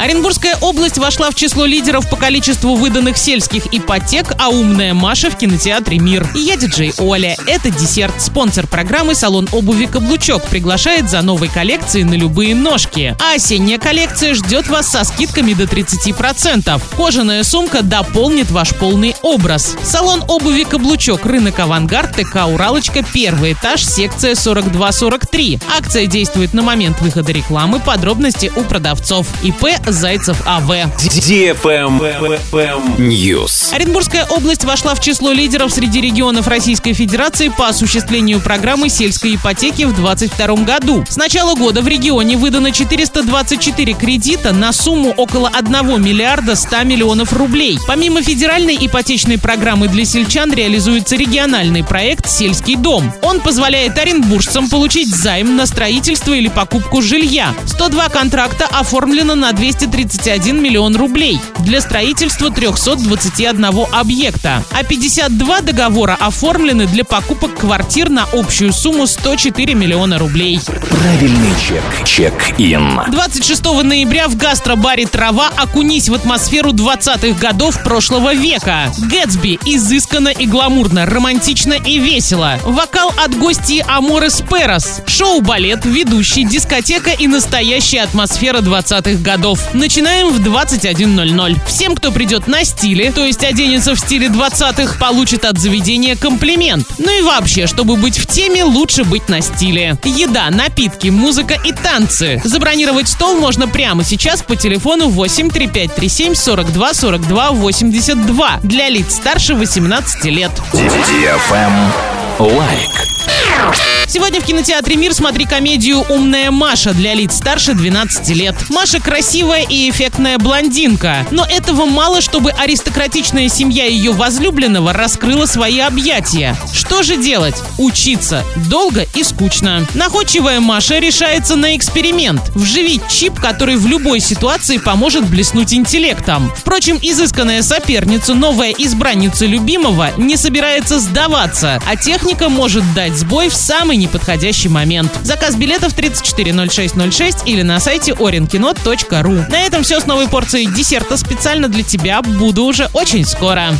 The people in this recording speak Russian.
Оренбургская область вошла в число лидеров по количеству выданных сельских ипотек, а умная Маша в кинотеатре «Мир». Я диджей Оля. Это десерт. Спонсор программы салон обуви «Каблучок» приглашает за новой коллекцией на любые ножки. А осенняя коллекция ждет вас со скидками до 30%. Кожаная сумка дополнит ваш полный образ. Салон обуви «Каблучок», рынок «Авангард», ТК «Уралочка», первый этаж, секция 42-43. Акция действует на момент выхода рекламы. Подробности у продавцов. ИП Зайцев АВ. News. Оренбургская область вошла в число лидеров среди регионов Российской Федерации по осуществлению программы сельской ипотеки в 2022 году. С начала года в регионе выдано 424 кредита на сумму около 1 миллиарда 100 миллионов рублей. Помимо федеральной ипотечной программы для сельчан реализуется региональный проект «Сельский дом». Он позволяет оренбуржцам получить займ на строительство или покупку жилья. 102 контракта оформлено на 231 миллион рублей для строительства 321 объекта, а 52 договора оформлены для покупок квартир на общую сумму 104 миллиона рублей. Правильный чек. Чек-ин. 26 ноября в гастробаре «Трава» окунись в атмосферу 20-х годов прошлого века. Гэтсби изысканно и гламурно, романтично и весело. Вокал от гостей Аморес Перос. Шоу-балет, ведущий, дискотека и настоящая атмосфера 20-х годов. Начинаем в 21.00. Всем, кто придет на стиле, то есть оденется в стиле 20-х, получит от заведения комплимент. Ну и вообще, чтобы быть в теме, лучше быть на стиле. Еда, напитки, музыка и танцы. Забронировать стол можно прямо сейчас по телефону 8 3537 42 42 82 для лиц старше 18 лет. Лайк. Сегодня в кинотеатре «Мир» смотри комедию «Умная Маша» для лиц старше 12 лет. Маша красивая и эффектная блондинка. Но этого мало, чтобы аристократичная семья ее возлюбленного раскрыла свои объятия. Что же делать? Учиться. Долго и скучно. Находчивая Маша решается на эксперимент. Вживить чип, который в любой ситуации поможет блеснуть интеллектом. Впрочем, изысканная соперница, новая избранница любимого, не собирается сдаваться, а техника может дать сбой в самый неподходящий момент. Заказ билетов 340606 или на сайте orinkino.ru. На этом все с новой порцией десерта специально для тебя. Буду уже очень скоро.